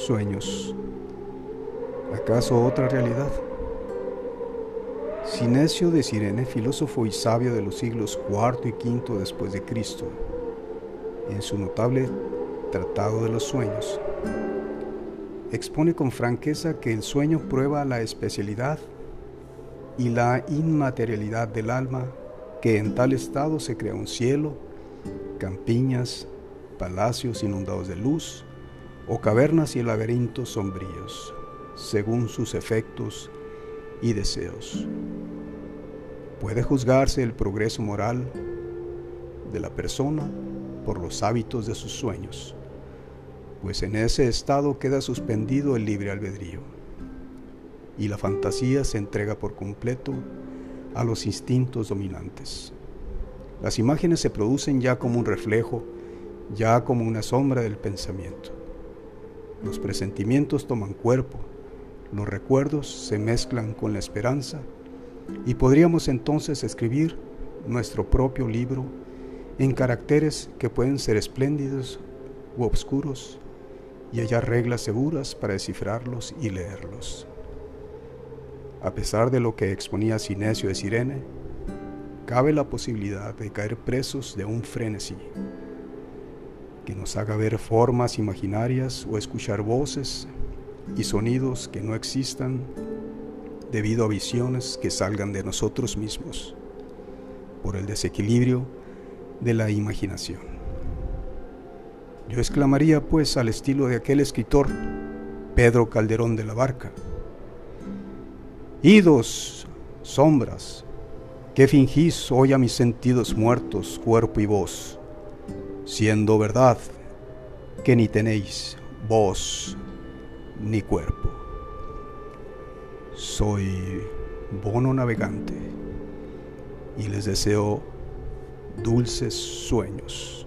sueños. ¿Acaso otra realidad? Sinesio de Sirene, filósofo y sabio de los siglos IV y V después de Cristo, en su notable Tratado de los Sueños, expone con franqueza que el sueño prueba la especialidad y la inmaterialidad del alma, que en tal estado se crea un cielo, campiñas, palacios inundados de luz, o cavernas y laberintos sombríos, según sus efectos y deseos. Puede juzgarse el progreso moral de la persona por los hábitos de sus sueños, pues en ese estado queda suspendido el libre albedrío y la fantasía se entrega por completo a los instintos dominantes. Las imágenes se producen ya como un reflejo, ya como una sombra del pensamiento. Los presentimientos toman cuerpo, los recuerdos se mezclan con la esperanza y podríamos entonces escribir nuestro propio libro en caracteres que pueden ser espléndidos u obscuros y hallar reglas seguras para descifrarlos y leerlos. A pesar de lo que exponía Sinesio de Sirene, cabe la posibilidad de caer presos de un frenesí que nos haga ver formas imaginarias o escuchar voces y sonidos que no existan debido a visiones que salgan de nosotros mismos por el desequilibrio de la imaginación. Yo exclamaría pues al estilo de aquel escritor, Pedro Calderón de la Barca, Idos, sombras, que fingís hoy a mis sentidos muertos, cuerpo y voz, siendo verdad que ni tenéis voz ni cuerpo. Soy bono navegante y les deseo dulces sueños.